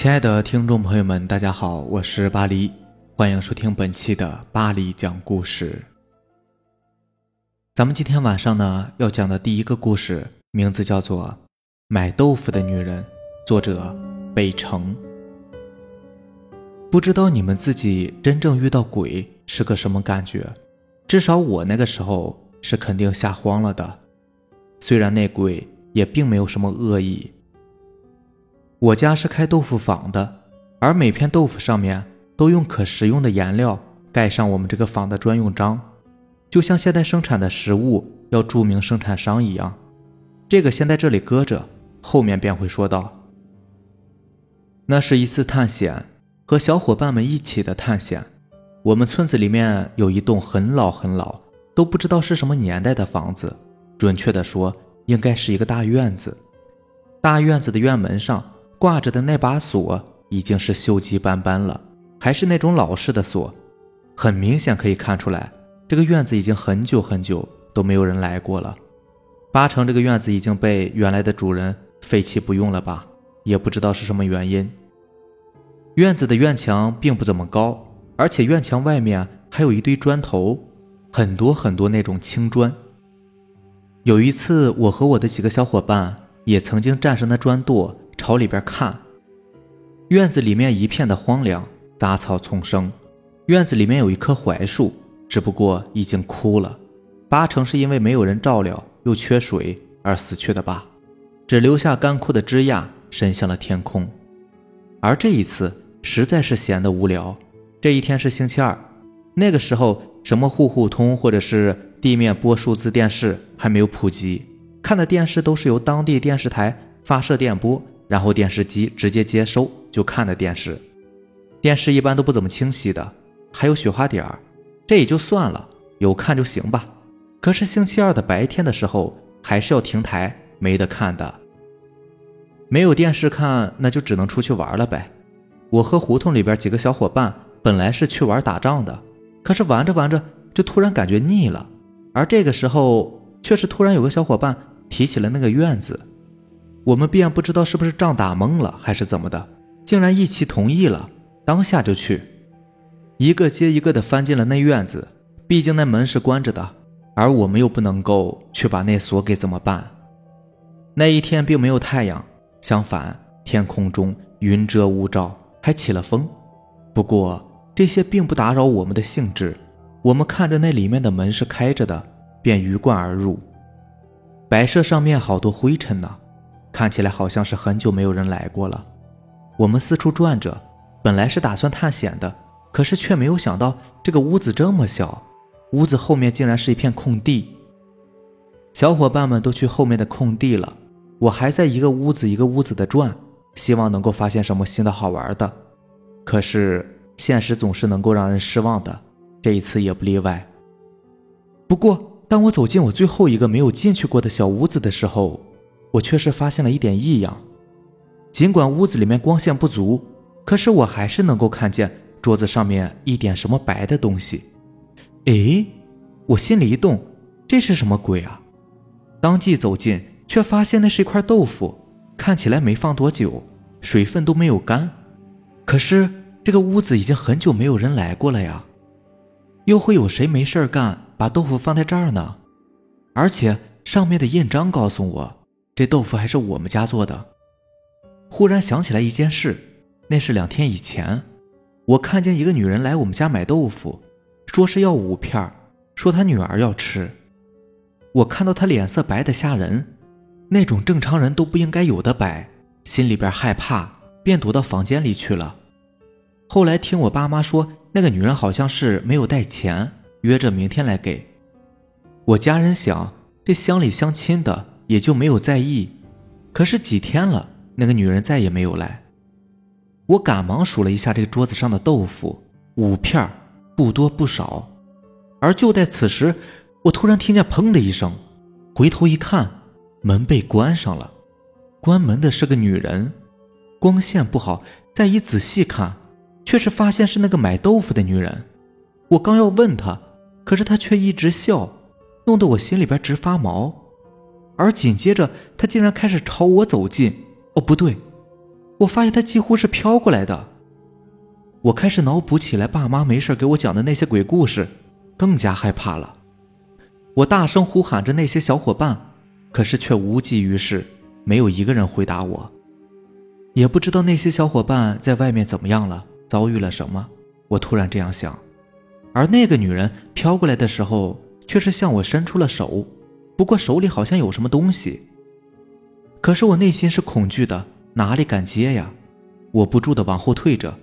亲爱的听众朋友们，大家好，我是巴黎，欢迎收听本期的巴黎讲故事。咱们今天晚上呢要讲的第一个故事，名字叫做《买豆腐的女人》，作者北城。不知道你们自己真正遇到鬼是个什么感觉？至少我那个时候是肯定吓慌了的。虽然那鬼也并没有什么恶意。我家是开豆腐坊的，而每片豆腐上面都用可食用的颜料盖上我们这个坊的专用章，就像现在生产的食物要注明生产商一样。这个先在这里搁着，后面便会说到。那是一次探险，和小伙伴们一起的探险。我们村子里面有一栋很老很老，都不知道是什么年代的房子，准确的说，应该是一个大院子。大院子的院门上。挂着的那把锁已经是锈迹斑斑了，还是那种老式的锁，很明显可以看出来，这个院子已经很久很久都没有人来过了，八成这个院子已经被原来的主人废弃不用了吧？也不知道是什么原因。院子的院墙并不怎么高，而且院墙外面还有一堆砖头，很多很多那种青砖。有一次，我和我的几个小伙伴也曾经站上那砖垛。朝里边看，院子里面一片的荒凉，杂草丛生。院子里面有一棵槐树，只不过已经枯了，八成是因为没有人照料又缺水而死去的吧，只留下干枯的枝桠伸向了天空。而这一次实在是闲得无聊。这一天是星期二，那个时候什么户户通或者是地面播数字电视还没有普及，看的电视都是由当地电视台发射电波。然后电视机直接接收就看的电视，电视一般都不怎么清晰的，还有雪花点儿，这也就算了，有看就行吧。可是星期二的白天的时候还是要停台，没得看的。没有电视看，那就只能出去玩了呗。我和胡同里边几个小伙伴本来是去玩打仗的，可是玩着玩着就突然感觉腻了，而这个时候却是突然有个小伙伴提起了那个院子。我们便不知道是不是仗打懵了，还是怎么的，竟然一起同意了，当下就去，一个接一个的翻进了那院子。毕竟那门是关着的，而我们又不能够去把那锁给怎么办？那一天并没有太阳，相反，天空中云遮雾罩，还起了风。不过这些并不打扰我们的兴致。我们看着那里面的门是开着的，便鱼贯而入。摆设上面好多灰尘呢。看起来好像是很久没有人来过了。我们四处转着，本来是打算探险的，可是却没有想到这个屋子这么小，屋子后面竟然是一片空地。小伙伴们都去后面的空地了，我还在一个屋子一个屋子的转，希望能够发现什么新的好玩的。可是现实总是能够让人失望的，这一次也不例外。不过，当我走进我最后一个没有进去过的小屋子的时候，我却是发现了一点异样，尽管屋子里面光线不足，可是我还是能够看见桌子上面一点什么白的东西。诶，我心里一动，这是什么鬼啊？当即走近，却发现那是一块豆腐，看起来没放多久，水分都没有干。可是这个屋子已经很久没有人来过了呀，又会有谁没事干把豆腐放在这儿呢？而且上面的印章告诉我。这豆腐还是我们家做的。忽然想起来一件事，那是两天以前，我看见一个女人来我们家买豆腐，说是要五片，说她女儿要吃。我看到她脸色白的吓人，那种正常人都不应该有的白，心里边害怕，便躲到房间里去了。后来听我爸妈说，那个女人好像是没有带钱，约着明天来给。我家人想，这乡里乡亲的。也就没有在意，可是几天了，那个女人再也没有来。我赶忙数了一下这个桌子上的豆腐，五片，不多不少。而就在此时，我突然听见“砰”的一声，回头一看，门被关上了。关门的是个女人，光线不好，再一仔细看，却是发现是那个买豆腐的女人。我刚要问她，可是她却一直笑，弄得我心里边直发毛。而紧接着，他竟然开始朝我走近。哦，不对，我发现他几乎是飘过来的。我开始脑补起来爸妈没事给我讲的那些鬼故事，更加害怕了。我大声呼喊着那些小伙伴，可是却无济于事，没有一个人回答我。也不知道那些小伙伴在外面怎么样了，遭遇了什么。我突然这样想。而那个女人飘过来的时候，却是向我伸出了手，不过手里好像有什么东西。可是我内心是恐惧的，哪里敢接呀？我不住的往后退着，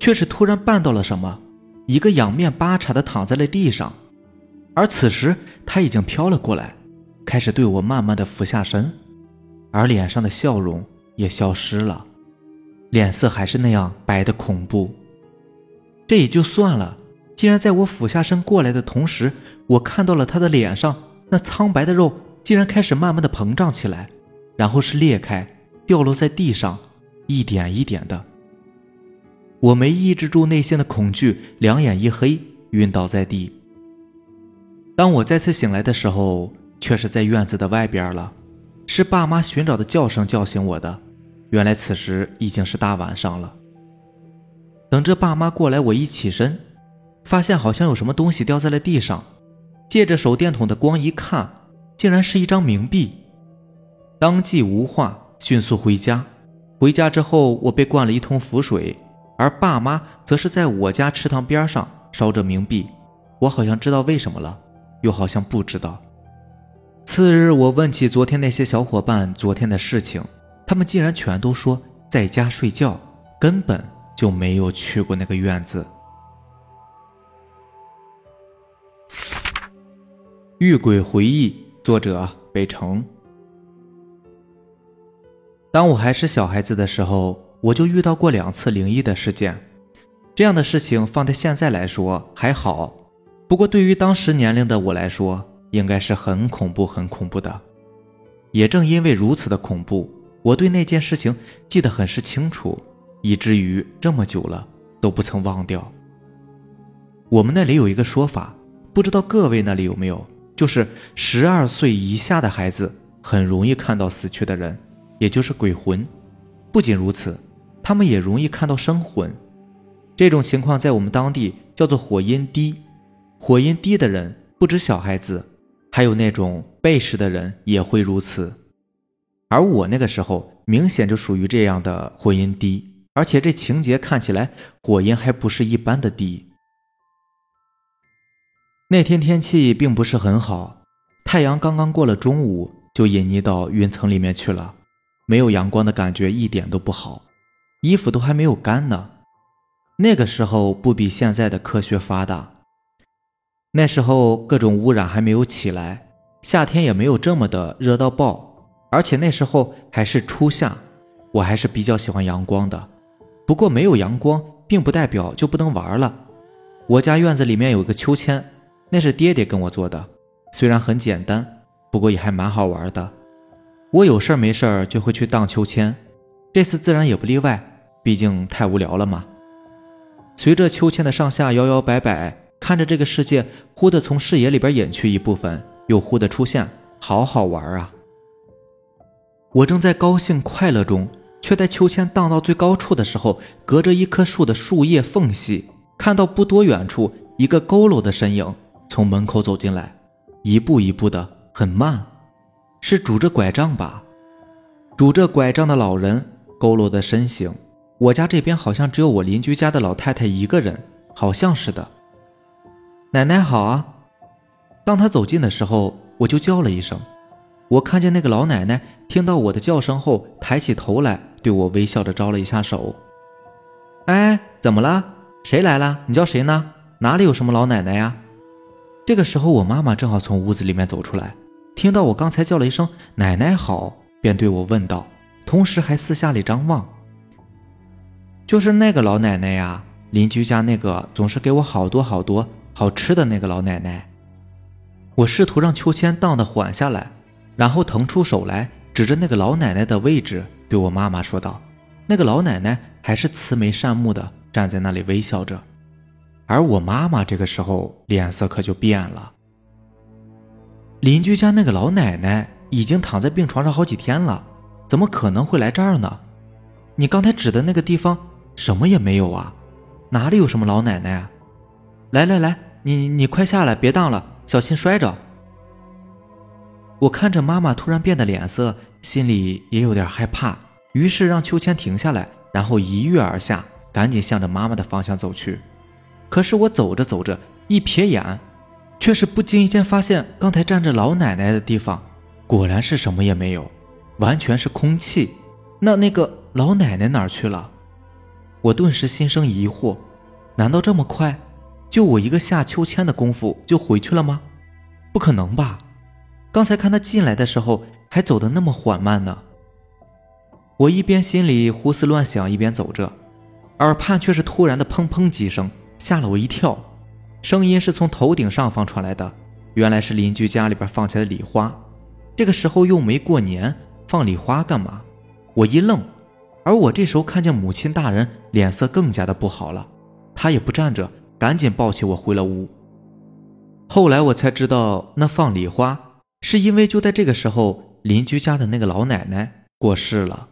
却是突然绊到了什么，一个仰面八叉的躺在了地上。而此时他已经飘了过来，开始对我慢慢的俯下身，而脸上的笑容也消失了，脸色还是那样白的恐怖。这也就算了。竟然在我俯下身过来的同时，我看到了他的脸上那苍白的肉竟然开始慢慢的膨胀起来，然后是裂开，掉落在地上，一点一点的。我没抑制住内心的恐惧，两眼一黑，晕倒在地。当我再次醒来的时候，却是在院子的外边了，是爸妈寻找的叫声叫醒我的。原来此时已经是大晚上了。等着爸妈过来，我一起身。发现好像有什么东西掉在了地上，借着手电筒的光一看，竟然是一张冥币。当即无话，迅速回家。回家之后，我被灌了一通符水，而爸妈则是在我家池塘边上烧着冥币。我好像知道为什么了，又好像不知道。次日，我问起昨天那些小伙伴昨天的事情，他们竟然全都说在家睡觉，根本就没有去过那个院子。《遇鬼回忆》作者北城。当我还是小孩子的时候，我就遇到过两次灵异的事件。这样的事情放在现在来说还好，不过对于当时年龄的我来说，应该是很恐怖、很恐怖的。也正因为如此的恐怖，我对那件事情记得很是清楚，以至于这么久了都不曾忘掉。我们那里有一个说法，不知道各位那里有没有？就是十二岁以下的孩子很容易看到死去的人，也就是鬼魂。不仅如此，他们也容易看到生魂。这种情况在我们当地叫做火阴低。火阴低的人不止小孩子，还有那种背时的人也会如此。而我那个时候明显就属于这样的火阴低，而且这情节看起来火阴还不是一般的低。那天天气并不是很好，太阳刚刚过了中午就隐匿到云层里面去了，没有阳光的感觉一点都不好，衣服都还没有干呢。那个时候不比现在的科学发达，那时候各种污染还没有起来，夏天也没有这么的热到爆，而且那时候还是初夏，我还是比较喜欢阳光的。不过没有阳光并不代表就不能玩了，我家院子里面有个秋千。那是爹爹跟我做的，虽然很简单，不过也还蛮好玩的。我有事没事就会去荡秋千，这次自然也不例外，毕竟太无聊了嘛。随着秋千的上下摇摇摆摆，看着这个世界忽的从视野里边隐去一部分，又忽的出现，好好玩啊！我正在高兴快乐中，却在秋千荡到最高处的时候，隔着一棵树的树叶缝隙，看到不多远处一个佝偻的身影。从门口走进来，一步一步的，很慢，是拄着拐杖吧？拄着拐杖的老人，佝偻的身形。我家这边好像只有我邻居家的老太太一个人，好像是的。奶奶好啊！当他走近的时候，我就叫了一声。我看见那个老奶奶听到我的叫声后，抬起头来，对我微笑着招了一下手。哎，怎么了？谁来了？你叫谁呢？哪里有什么老奶奶呀？这个时候，我妈妈正好从屋子里面走出来，听到我刚才叫了一声“奶奶好”，便对我问道，同时还四下里张望。就是那个老奶奶呀，邻居家那个总是给我好多好多好吃的那个老奶奶。我试图让秋千荡得缓下来，然后腾出手来，指着那个老奶奶的位置，对我妈妈说道：“那个老奶奶还是慈眉善目的站在那里微笑着。”而我妈妈这个时候脸色可就变了。邻居家那个老奶奶已经躺在病床上好几天了，怎么可能会来这儿呢？你刚才指的那个地方什么也没有啊，哪里有什么老奶奶啊？来来来，你你快下来，别荡了，小心摔着。我看着妈妈突然变的脸色，心里也有点害怕，于是让秋千停下来，然后一跃而下，赶紧向着妈妈的方向走去。可是我走着走着，一瞥眼，却是不经意间发现，刚才站着老奶奶的地方，果然是什么也没有，完全是空气。那那个老奶奶哪儿去了？我顿时心生疑惑，难道这么快，就我一个下秋千的功夫就回去了吗？不可能吧！刚才看他进来的时候还走得那么缓慢呢。我一边心里胡思乱想，一边走着，耳畔却是突然的砰砰几声，吓了我一跳。声音是从头顶上方传来的，原来是邻居家里边放起了礼花。这个时候又没过年，放礼花干嘛？我一愣，而我这时候看见母亲大人脸色更加的不好了，她也不站着，赶紧抱起我回了屋。后来我才知道，那放礼花。是因为就在这个时候，邻居家的那个老奶奶过世了。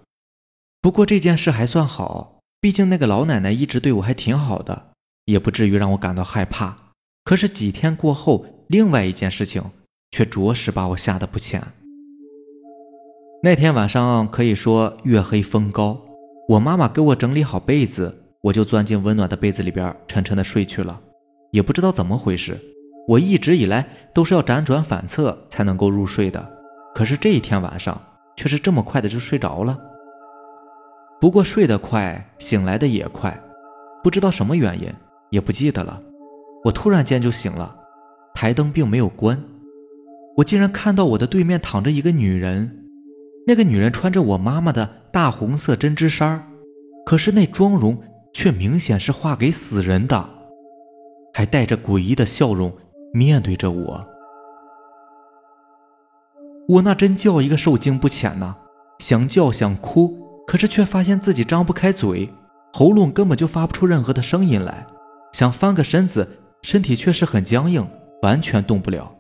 不过这件事还算好，毕竟那个老奶奶一直对我还挺好的，也不至于让我感到害怕。可是几天过后，另外一件事情却着实把我吓得不浅。那天晚上可以说月黑风高，我妈妈给我整理好被子，我就钻进温暖的被子里边，沉沉的睡去了。也不知道怎么回事。我一直以来都是要辗转反侧才能够入睡的，可是这一天晚上却是这么快的就睡着了。不过睡得快，醒来的也快，不知道什么原因，也不记得了。我突然间就醒了，台灯并没有关，我竟然看到我的对面躺着一个女人，那个女人穿着我妈妈的大红色针织衫可是那妆容却明显是画给死人的，还带着诡异的笑容。面对着我，我那真叫一个受惊不浅呐！想叫想哭，可是却发现自己张不开嘴，喉咙根本就发不出任何的声音来。想翻个身子，身体却是很僵硬，完全动不了。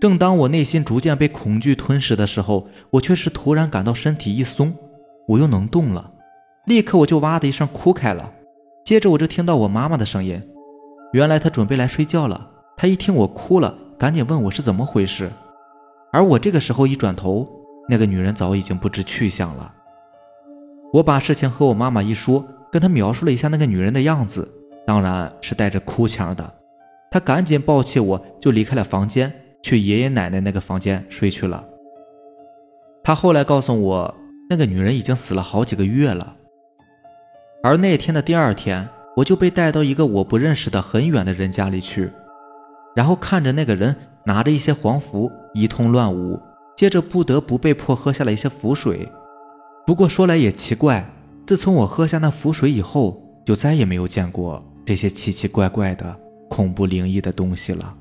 正当我内心逐渐被恐惧吞噬的时候，我却是突然感到身体一松，我又能动了。立刻我就哇的一声哭开了，接着我就听到我妈妈的声音，原来她准备来睡觉了。她一听我哭了，赶紧问我是怎么回事，而我这个时候一转头，那个女人早已经不知去向了。我把事情和我妈妈一说，跟她描述了一下那个女人的样子，当然是带着哭腔的。他赶紧抱起我就离开了房间，去爷爷奶奶那个房间睡去了。他后来告诉我，那个女人已经死了好几个月了。而那天的第二天，我就被带到一个我不认识的很远的人家里去。然后看着那个人拿着一些黄符一通乱舞，接着不得不被迫喝下了一些符水。不过说来也奇怪，自从我喝下那符水以后，就再也没有见过这些奇奇怪怪的恐怖灵异的东西了。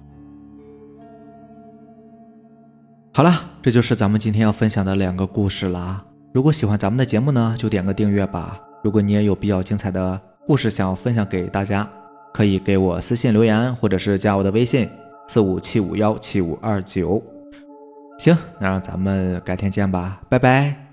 好了，这就是咱们今天要分享的两个故事了。如果喜欢咱们的节目呢，就点个订阅吧。如果你也有比较精彩的故事想要分享给大家。可以给我私信留言，或者是加我的微信四五七五幺七五二九。行，那让咱们改天见吧，拜拜。